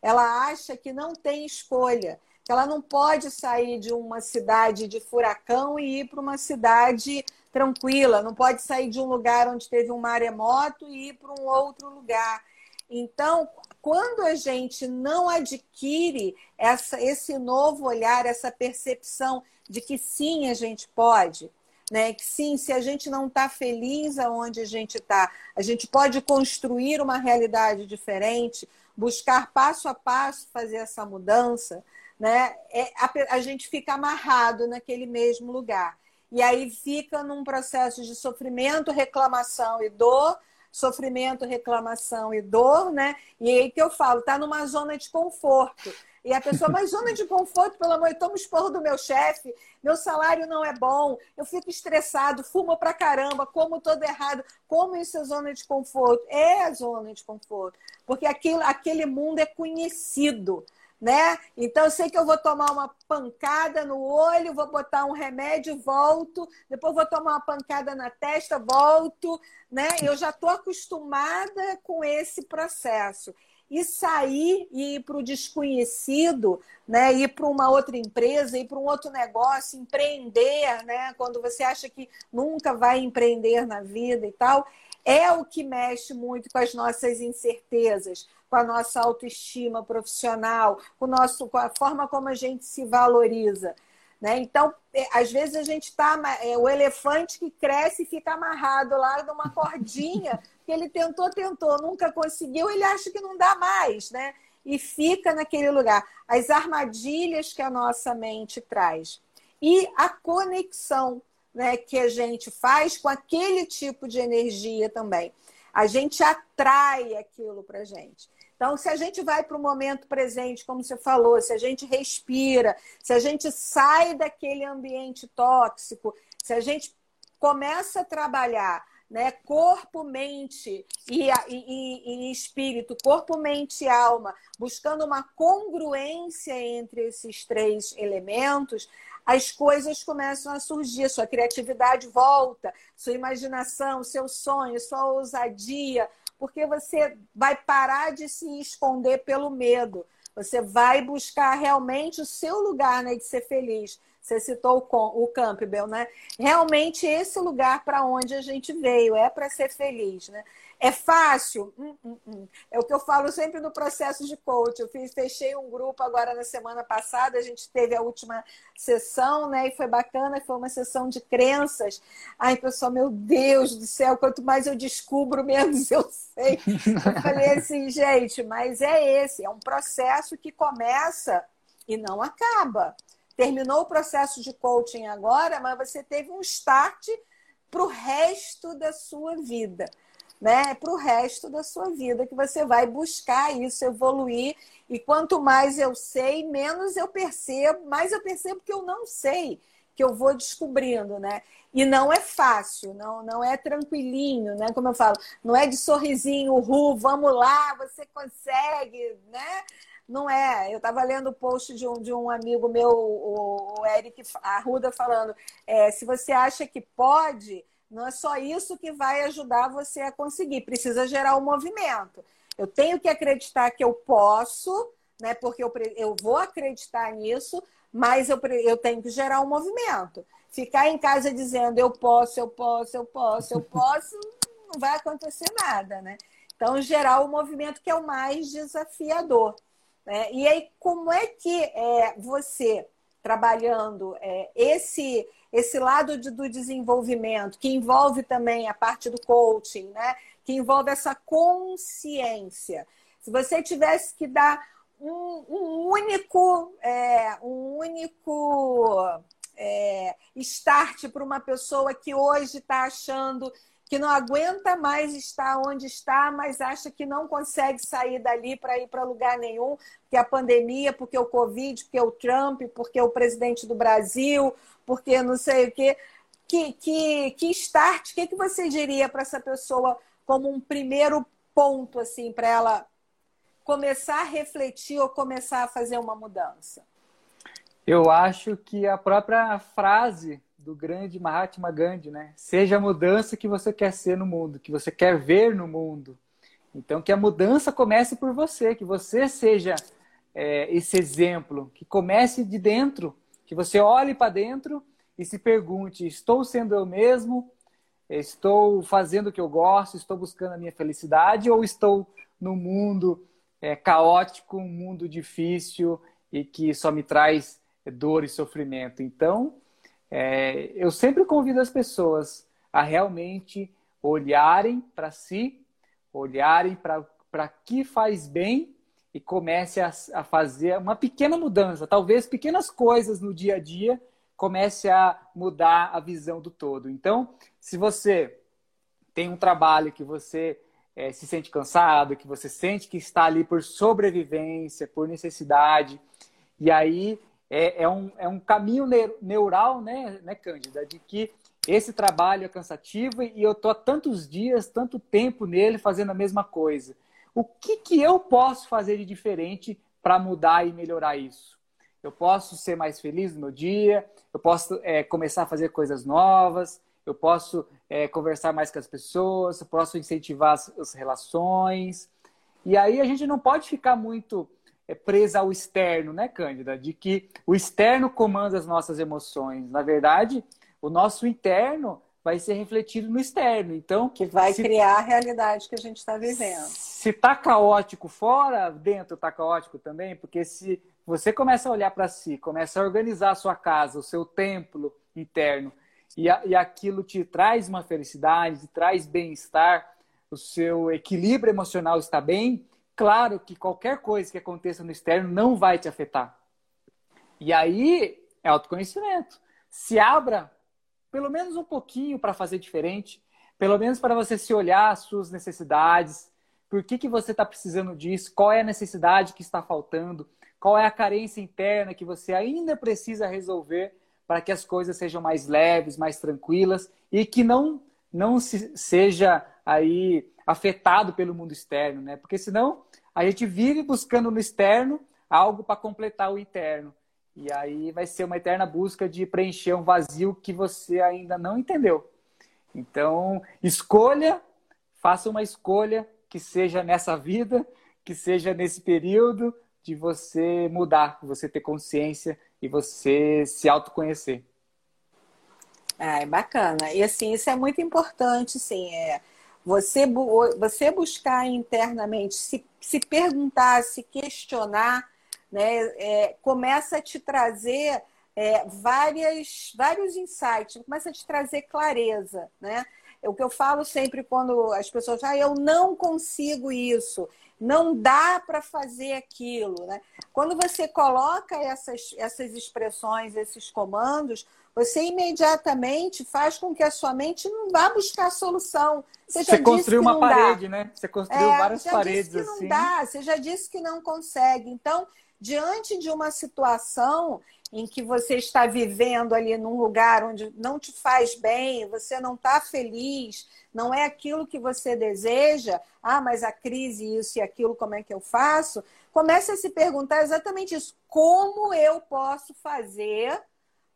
Ela acha que não tem escolha ela não pode sair de uma cidade de furacão e ir para uma cidade tranquila, não pode sair de um lugar onde teve um maremoto e ir para um outro lugar. Então, quando a gente não adquire essa, esse novo olhar, essa percepção de que sim, a gente pode, né? que sim, se a gente não está feliz aonde a gente está, a gente pode construir uma realidade diferente, buscar passo a passo fazer essa mudança né? É, a, a gente fica amarrado naquele mesmo lugar. E aí fica num processo de sofrimento, reclamação e dor, sofrimento, reclamação e dor, né? E aí que eu falo, tá numa zona de conforto. E a pessoa, mas zona de conforto, pelo amor, eu tomo esporro do meu chefe, meu salário não é bom, eu fico estressado, fumo pra caramba, como todo errado. Como isso é zona de conforto? É a zona de conforto. Porque aquilo, aquele mundo é conhecido né? Então eu sei que eu vou tomar uma pancada no olho, vou botar um remédio, volto, depois vou tomar uma pancada na testa, volto, né? Eu já estou acostumada com esse processo. E sair e ir para o desconhecido, né? ir para uma outra empresa, ir para um outro negócio, empreender, né? quando você acha que nunca vai empreender na vida e tal, é o que mexe muito com as nossas incertezas, com a nossa autoestima profissional, com, o nosso, com a forma como a gente se valoriza. Né? Então, é, às vezes a gente está. É, o elefante que cresce e fica amarrado lá numa cordinha, que ele tentou, tentou, nunca conseguiu, ele acha que não dá mais, né? E fica naquele lugar. As armadilhas que a nossa mente traz. E a conexão né, que a gente faz com aquele tipo de energia também. A gente atrai aquilo para gente. Então, se a gente vai para o momento presente, como você falou, se a gente respira, se a gente sai daquele ambiente tóxico, se a gente começa a trabalhar né, corpo, mente e, e, e, espírito, corpo, mente e alma, buscando uma congruência entre esses três elementos, as coisas começam a surgir, sua criatividade volta, sua imaginação, seu sonho, sua ousadia, porque você vai parar de se esconder pelo medo. Você vai buscar realmente o seu lugar né, de ser feliz. Você citou o Campbell, né? Realmente esse lugar para onde a gente veio é para ser feliz, né? É fácil? Hum, hum, hum. É o que eu falo sempre no processo de coach. Eu fiz, fechei um grupo agora na semana passada, a gente teve a última sessão, né? E foi bacana, foi uma sessão de crenças. Ai, pessoal, meu Deus do céu, quanto mais eu descubro, menos eu sei. Eu falei assim, gente, mas é esse, é um processo que começa e não acaba. Terminou o processo de coaching agora, mas você teve um start para o resto da sua vida né? Para o resto da sua vida que você vai buscar isso, evoluir. E quanto mais eu sei, menos eu percebo, mais eu percebo que eu não sei, que eu vou descobrindo, né? E não é fácil, não, não é tranquilinho, né? Como eu falo, não é de sorrisinho, ru, vamos lá, você consegue, né? Não é. Eu estava lendo o post de um, de um amigo meu, o, Eric Arruda, falando: é, se você acha que pode, não é só isso que vai ajudar você a conseguir, precisa gerar o um movimento. Eu tenho que acreditar que eu posso, né? Porque eu, eu vou acreditar nisso, mas eu, eu tenho que gerar um movimento. Ficar em casa dizendo eu posso, eu posso, eu posso, eu posso, não vai acontecer nada, né? Então, gerar o movimento que é o mais desafiador. Né? E aí, como é que é, você, trabalhando é, esse esse lado de, do desenvolvimento, que envolve também a parte do coaching, né? que envolve essa consciência. Se você tivesse que dar um, um único, é, um único é, start para uma pessoa que hoje está achando que não aguenta mais estar onde está, mas acha que não consegue sair dali para ir para lugar nenhum, porque a pandemia, porque o Covid, porque o Trump, porque o presidente do Brasil, porque não sei o quê. Que, que, que start, o que, que você diria para essa pessoa como um primeiro ponto, assim, para ela começar a refletir ou começar a fazer uma mudança?
Eu acho que a própria frase do grande Mahatma Gandhi, né? Seja a mudança que você quer ser no mundo, que você quer ver no mundo. Então, que a mudança comece por você, que você seja é, esse exemplo, que comece de dentro que você olhe para dentro e se pergunte: estou sendo eu mesmo? Estou fazendo o que eu gosto? Estou buscando a minha felicidade? Ou estou no mundo é, caótico, um mundo difícil e que só me traz dor e sofrimento? Então, é, eu sempre convido as pessoas a realmente olharem para si, olharem para que faz bem e comece a, a fazer uma pequena mudança, talvez pequenas coisas no dia a dia comece a mudar a visão do todo. Então, se você tem um trabalho que você é, se sente cansado, que você sente que está ali por sobrevivência, por necessidade, e aí é, é um, é um caminho neural, né, né, Cândida, de que esse trabalho é cansativo e eu estou há tantos dias, tanto tempo nele fazendo a mesma coisa o que, que eu posso fazer de diferente para mudar e melhorar isso? Eu posso ser mais feliz no meu dia, eu posso é, começar a fazer coisas novas, eu posso é, conversar mais com as pessoas, eu posso incentivar as, as, relações. E aí a gente não pode ficar muito é, presa ao externo, né, Cândida? De que o externo comanda as nossas emoções. Na verdade, o nosso interno vai ser refletido no externo. Então,
que vai se, criar a realidade que a gente está vivendo.
Se está caótico fora, dentro está caótico também, porque se você começa a olhar para si, começa a organizar a sua casa, o seu templo interno, e, a, e aquilo te traz uma felicidade, te traz bem-estar, o seu equilíbrio emocional está bem, claro que qualquer coisa que aconteça no externo não vai te afetar. E aí é autoconhecimento. Se abra pelo menos um pouquinho para fazer diferente, pelo menos para você se olhar as suas necessidades, por que, que você está precisando disso, qual é a necessidade que está faltando, qual é a carência interna que você ainda precisa resolver para que as coisas sejam mais leves, mais tranquilas e que não não se, seja aí afetado pelo mundo externo, né? Porque senão a gente vive buscando no externo algo para completar o interno. E aí vai ser uma eterna busca de preencher um vazio que você ainda não entendeu. Então, escolha, faça uma escolha que seja nessa vida, que seja nesse período de você mudar, você ter consciência e você se autoconhecer.
Ah, é bacana. E assim, isso é muito importante, sim. É você, você buscar internamente, se, se perguntar, se questionar, né, é, começa a te trazer é, várias, vários insights, começa a te trazer clareza, né? É o que eu falo sempre quando as pessoas ah, eu não consigo isso, não dá para fazer aquilo. Né? Quando você coloca essas, essas expressões, esses comandos, você imediatamente faz com que a sua mente não vá buscar solução.
Você, você construiu uma parede, dá. né? Você construiu é, várias paredes
disse que
assim.
Não dá, você já disse que não consegue. Então, diante de uma situação em que você está vivendo ali num lugar onde não te faz bem, você não está feliz, não é aquilo que você deseja, ah, mas a crise, isso e aquilo, como é que eu faço? Comece a se perguntar exatamente isso: como eu posso fazer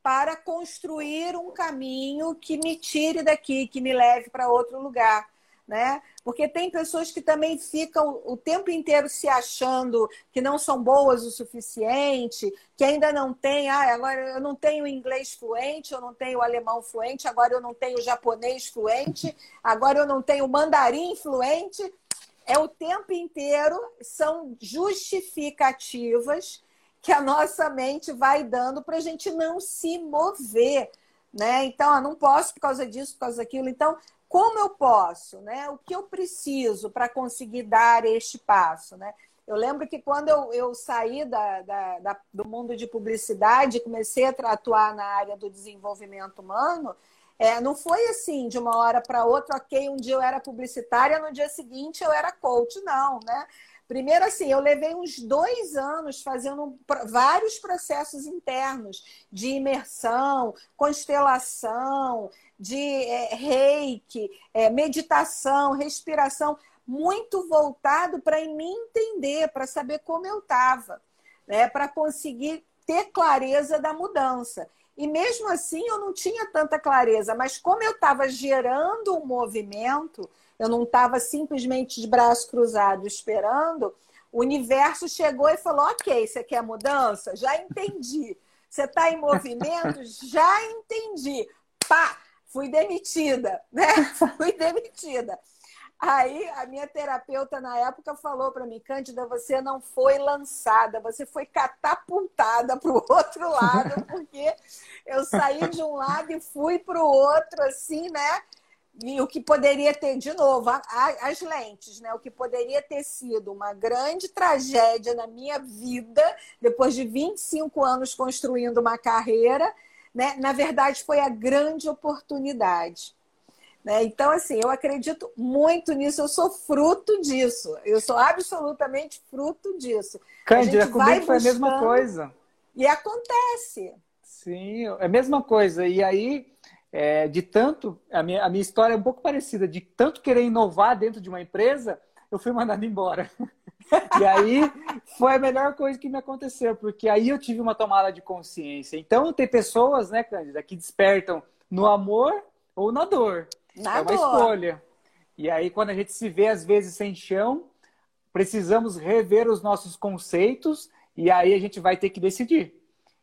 para construir um caminho que me tire daqui, que me leve para outro lugar? Né? Porque tem pessoas que também ficam o tempo inteiro se achando que não são boas o suficiente, que ainda não tem, ah, agora eu não tenho inglês fluente, eu não tenho alemão fluente, agora eu não tenho japonês fluente, agora eu não tenho mandarim fluente. É o tempo inteiro, são justificativas que a nossa mente vai dando para a gente não se mover. Né? Então, ah, não posso por causa disso, por causa daquilo. Então, como eu posso, né? O que eu preciso para conseguir dar este passo, né? Eu lembro que quando eu, eu saí da, da, da, do mundo de publicidade, comecei a atuar na área do desenvolvimento humano, é, não foi assim de uma hora para outra, ok, um dia eu era publicitária, no dia seguinte eu era coach, não, né? Primeiro, assim, eu levei uns dois anos fazendo vários processos internos de imersão, constelação, de é, reiki, é, meditação, respiração, muito voltado para me entender, para saber como eu estava, né? para conseguir ter clareza da mudança. E mesmo assim eu não tinha tanta clareza, mas como eu estava gerando um movimento, eu não estava simplesmente de braço cruzado esperando, o universo chegou e falou: ok, você quer mudança? Já entendi. Você está em movimento? Já entendi. Pá! Fui demitida, né? Fui demitida. Aí a minha terapeuta na época falou para mim, Cândida, você não foi lançada, você foi catapultada para o outro lado, porque eu saí de um lado e fui para o outro, assim, né? E o que poderia ter, de novo, as lentes, né? O que poderia ter sido uma grande tragédia na minha vida, depois de 25 anos construindo uma carreira, né? Na verdade, foi a grande oportunidade. Né? Então, assim, eu acredito muito nisso, eu sou fruto disso, eu sou absolutamente fruto disso.
Cândida, comigo foi a mesma coisa.
E acontece.
Sim, é a mesma coisa. E aí, é, de tanto, a minha, a minha história é um pouco parecida, de tanto querer inovar dentro de uma empresa, eu fui mandado embora. E aí foi a melhor coisa que me aconteceu, porque aí eu tive uma tomada de consciência. Então tem pessoas, né, Cândida, que despertam no amor ou na dor. Na é uma dor. escolha. E aí quando a gente se vê às vezes sem chão, precisamos rever os nossos conceitos e aí a gente vai ter que decidir.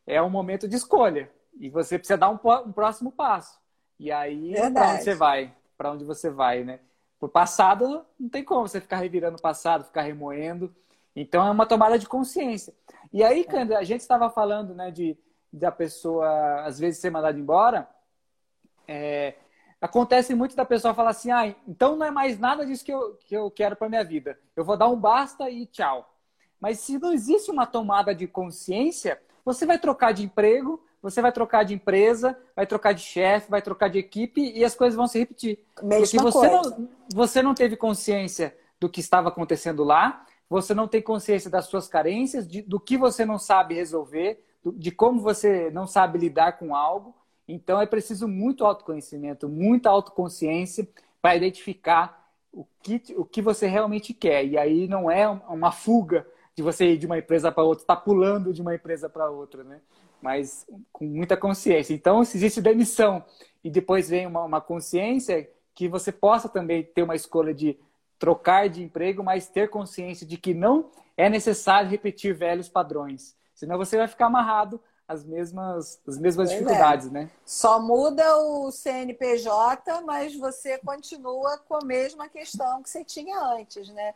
É um momento de escolha. E você precisa dar um, um próximo passo. E aí, para onde você vai? Para onde você vai, né? Por passado, não tem como você ficar revirando o passado, ficar remoendo. Então, é uma tomada de consciência. E aí, Candra, a gente estava falando né, de da pessoa, às vezes, ser mandada embora. É, acontece muito da pessoa falar assim: ah, então não é mais nada disso que eu, que eu quero para minha vida. Eu vou dar um basta e tchau. Mas se não existe uma tomada de consciência, você vai trocar de emprego, você vai trocar de empresa, vai trocar de chefe, vai trocar de equipe e as coisas vão se repetir.
Mesma
Porque você
coisa.
não, você não teve consciência do que estava acontecendo lá, você não tem consciência das suas carências, de, do que você não sabe resolver, do, de como você não sabe lidar com algo. Então é preciso muito autoconhecimento, muita autoconsciência para identificar o que, o que você realmente quer. E aí não é uma fuga de você ir de uma empresa para outra, está pulando de uma empresa para outra, né? Mas com muita consciência. Então, se existe demissão e depois vem uma, uma consciência, que você possa também ter uma escolha de trocar de emprego, mas ter consciência de que não é necessário repetir velhos padrões. Senão você vai ficar amarrado às mesmas, às mesmas é. dificuldades, é. né?
Só muda o CNPJ, mas você continua com a mesma questão que você tinha antes, né?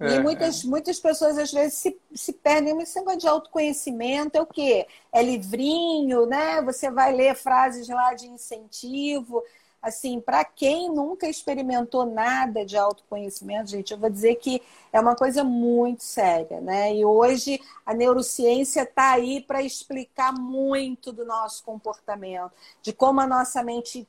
É, e muitas, é. muitas pessoas às vezes se, se perdem nesse negócio de autoconhecimento, é o quê? É livrinho, né? Você vai ler frases lá de incentivo assim, para quem nunca experimentou nada de autoconhecimento, gente, eu vou dizer que é uma coisa muito séria, né? E hoje a neurociência está aí para explicar muito do nosso comportamento, de como a nossa mente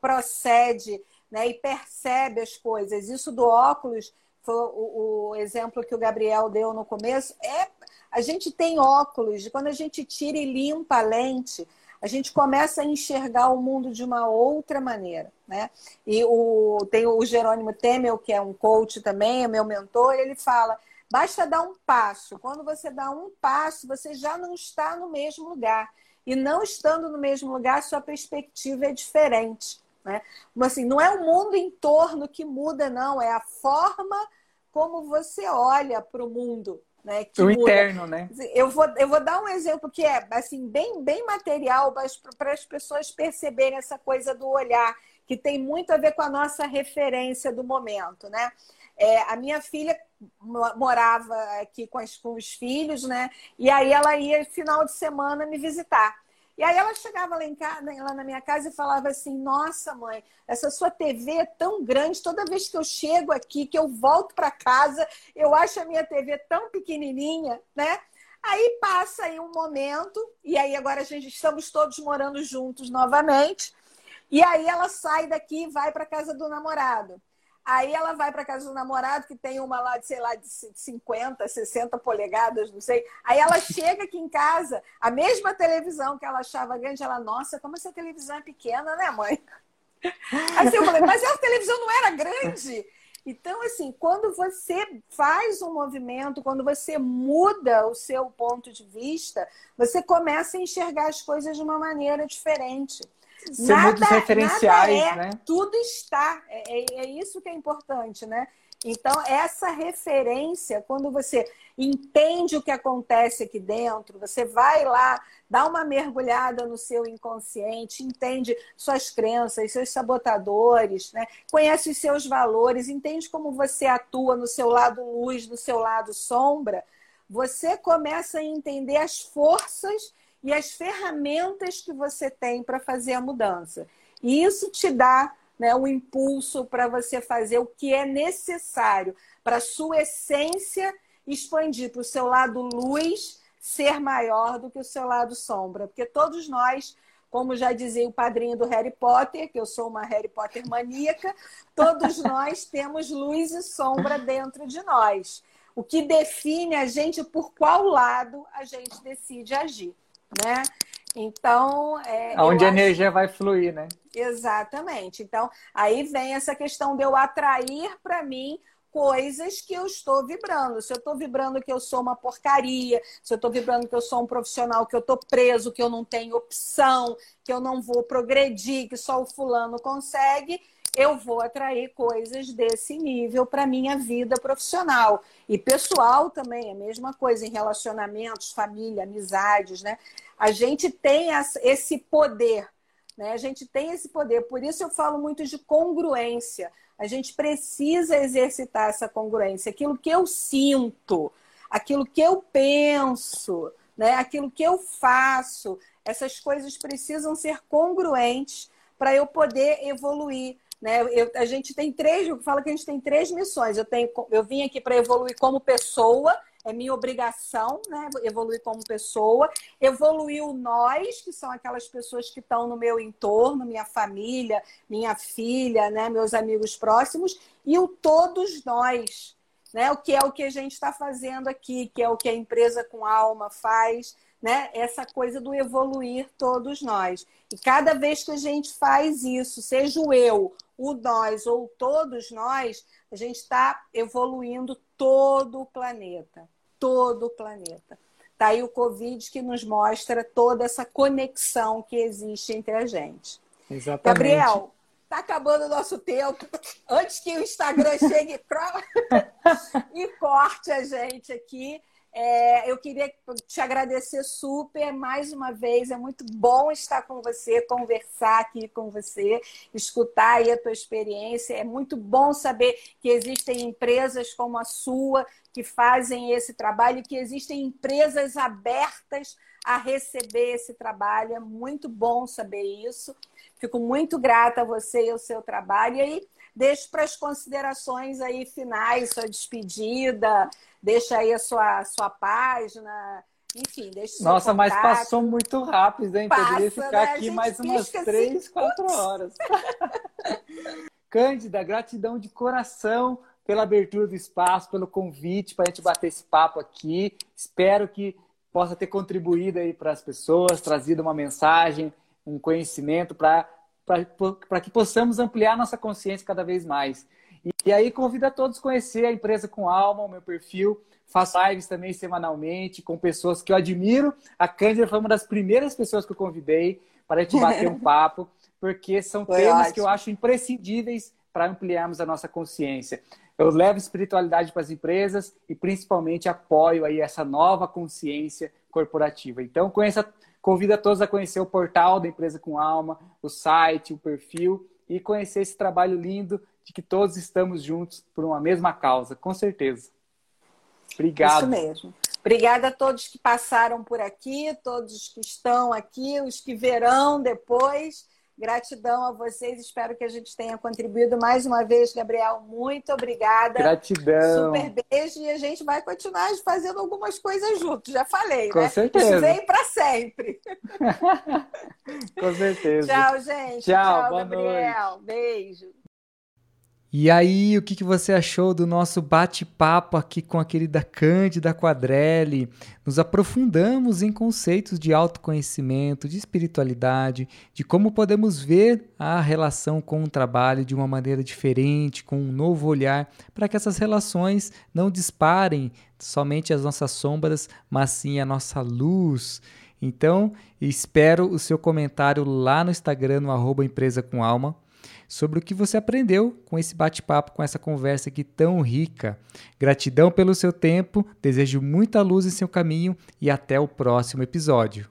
procede né, e percebe as coisas. Isso do óculos foi o, o exemplo que o Gabriel deu no começo. É, a gente tem óculos, quando a gente tira e limpa a lente, a gente começa a enxergar o mundo de uma outra maneira, né? E o, tem o Jerônimo Temel, que é um coach também, é meu mentor, ele fala, basta dar um passo. Quando você dá um passo, você já não está no mesmo lugar. E não estando no mesmo lugar, sua perspectiva é diferente. Né? Mas assim, não é o mundo em torno que muda, não, é a forma como você olha para o mundo. Né,
o muda. interno, né?
Eu vou, eu vou dar um exemplo que é assim bem, bem material para as pessoas perceberem essa coisa do olhar, que tem muito a ver com a nossa referência do momento, né? É, a minha filha morava aqui com, as, com os filhos, né? E aí ela ia final de semana me visitar. E aí ela chegava lá, em casa, lá na minha casa e falava assim: Nossa, mãe, essa sua TV é tão grande. Toda vez que eu chego aqui, que eu volto para casa, eu acho a minha TV tão pequenininha, né? Aí passa aí um momento, e aí agora a gente estamos todos morando juntos novamente. E aí ela sai daqui e vai para casa do namorado. Aí ela vai para casa do namorado, que tem uma lá de, sei lá, de 50, 60 polegadas, não sei. Aí ela chega aqui em casa, a mesma televisão que ela achava grande, ela, nossa, como essa televisão é pequena, né, mãe? Assim eu falei, mas essa televisão não era grande. Então, assim, quando você faz um movimento, quando você muda o seu ponto de vista, você começa a enxergar as coisas de uma maneira diferente.
Ser nada, muitos referenciais,
é,
né?
Tudo está. É, é, é isso que é importante, né? Então, essa referência, quando você entende o que acontece aqui dentro, você vai lá, dá uma mergulhada no seu inconsciente, entende suas crenças, seus sabotadores, né? conhece os seus valores, entende como você atua no seu lado luz, no seu lado sombra, você começa a entender as forças e as ferramentas que você tem para fazer a mudança. E isso te dá né, um impulso para você fazer o que é necessário para a sua essência expandir para o seu lado luz ser maior do que o seu lado sombra. Porque todos nós, como já dizia o padrinho do Harry Potter, que eu sou uma Harry Potter maníaca, todos nós temos luz e sombra dentro de nós. O que define a gente por qual lado a gente decide agir né? Então,
é, onde a acho... energia vai fluir, né?
Exatamente. Então, aí vem essa questão de eu atrair para mim coisas que eu estou vibrando. Se eu estou vibrando que eu sou uma porcaria, se eu estou vibrando que eu sou um profissional, que eu estou preso, que eu não tenho opção, que eu não vou progredir, que só o fulano consegue, eu vou atrair coisas desse nível para minha vida profissional e pessoal também, a mesma coisa em relacionamentos, família, amizades, né? A gente tem esse poder, né? A gente tem esse poder, por isso eu falo muito de congruência. A gente precisa exercitar essa congruência, aquilo que eu sinto, aquilo que eu penso, né? Aquilo que eu faço, essas coisas precisam ser congruentes para eu poder evoluir. Né? Eu, a gente tem três, eu falo que a gente tem três missões. Eu, tenho, eu vim aqui para evoluir como pessoa, é minha obrigação, né? Evoluir como pessoa, evoluir o nós, que são aquelas pessoas que estão no meu entorno, minha família, minha filha, né? Meus amigos próximos, e o todos nós, né? O que é o que a gente está fazendo aqui, que é o que a empresa com alma faz, né? Essa coisa do evoluir todos nós. E cada vez que a gente faz isso, seja o eu, o nós ou todos nós, a gente está evoluindo todo o planeta, todo o planeta. Tá aí o Covid que nos mostra toda essa conexão que existe entre a gente.
Exatamente.
Gabriel, tá acabando o nosso tempo. Antes que o Instagram chegue e corte a gente aqui. É, eu queria te agradecer super mais uma vez. É muito bom estar com você, conversar aqui com você, escutar aí a tua experiência. É muito bom saber que existem empresas como a sua que fazem esse trabalho, que existem empresas abertas a receber esse trabalho. É muito bom saber isso. Fico muito grata a você e ao seu trabalho. E aí, deixo para as considerações aí finais, sua despedida, deixa aí a sua, sua página, enfim, deixa
Nossa, mas passou muito rápido, hein? Passa, Poderia ficar né? aqui mais umas assim, três, assim, quatro horas. Cândida, gratidão de coração pela abertura do espaço, pelo convite para a gente bater esse papo aqui. Espero que possa ter contribuído aí para as pessoas, trazido uma mensagem, um conhecimento para que possamos ampliar nossa consciência cada vez mais. E, aí convido a todos a conhecer a empresa com alma, o meu perfil. Faço lives também semanalmente com pessoas que eu admiro. A Cândida foi uma das primeiras pessoas que eu convidei para a gente bater um papo, porque são foi temas ótimo. que eu acho imprescindíveis para ampliarmos a nossa consciência. Eu levo espiritualidade para as empresas e principalmente apoio aí essa nova consciência corporativa. Então, conheça Convido a todos a conhecer o portal da Empresa com Alma, o site, o perfil e conhecer esse trabalho lindo de que todos estamos juntos por uma mesma causa, com certeza. Obrigado.
Isso mesmo. Obrigada a todos que passaram por aqui, todos que estão aqui, os que verão depois. Gratidão a vocês, espero que a gente tenha contribuído mais uma vez, Gabriel. Muito obrigada.
Gratidão.
Super beijo e a gente vai continuar fazendo algumas coisas juntos, já falei,
Com
né?
certeza.
Vem para sempre.
Com certeza.
Tchau, gente.
Tchau,
Tchau Gabriel.
Noite.
Beijo.
E aí, o que, que você achou do nosso bate-papo aqui com a querida Cândida Quadrelli? Nos aprofundamos em conceitos de autoconhecimento, de espiritualidade, de como podemos ver a relação com o trabalho de uma maneira diferente, com um novo olhar, para que essas relações não disparem somente as nossas sombras, mas sim a nossa luz. Então, espero o seu comentário lá no Instagram, no empresa com alma sobre o que você aprendeu com esse bate-papo, com essa conversa aqui tão rica. Gratidão pelo seu tempo, desejo muita luz em seu caminho e até o próximo episódio.